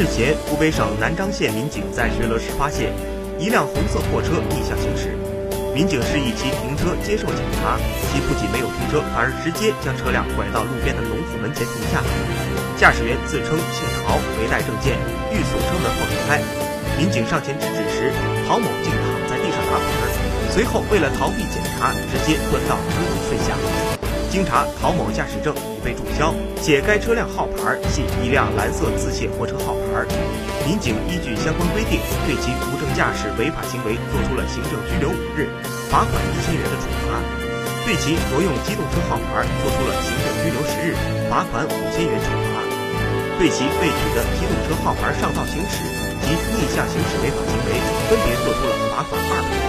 日前，湖北省南漳县民警在巡逻时发现一辆红色货车逆向行驶，民警示意其停车接受检查，其不仅没有停车，反而直接将车辆拐到路边的农户门前停下。驾驶员自称姓陶，没带证件，欲锁车门后离开。民警上前制止时，陶某竟躺在地上打滚，随后为了逃避检查，直接钻到车底睡下。经查，陶某驾驶证已被注销，且该车辆号牌系一辆蓝色自卸货车号牌。民警依据相关规定，对其无证驾驶违法行为作出了行政拘留五日、罚款一千元的处罚；对其挪用机动车号牌作出了行政拘留十日、罚款五千元处罚；对其被取的机动车号牌上道行驶及逆向行驶违法行为，分别作出了罚款二百。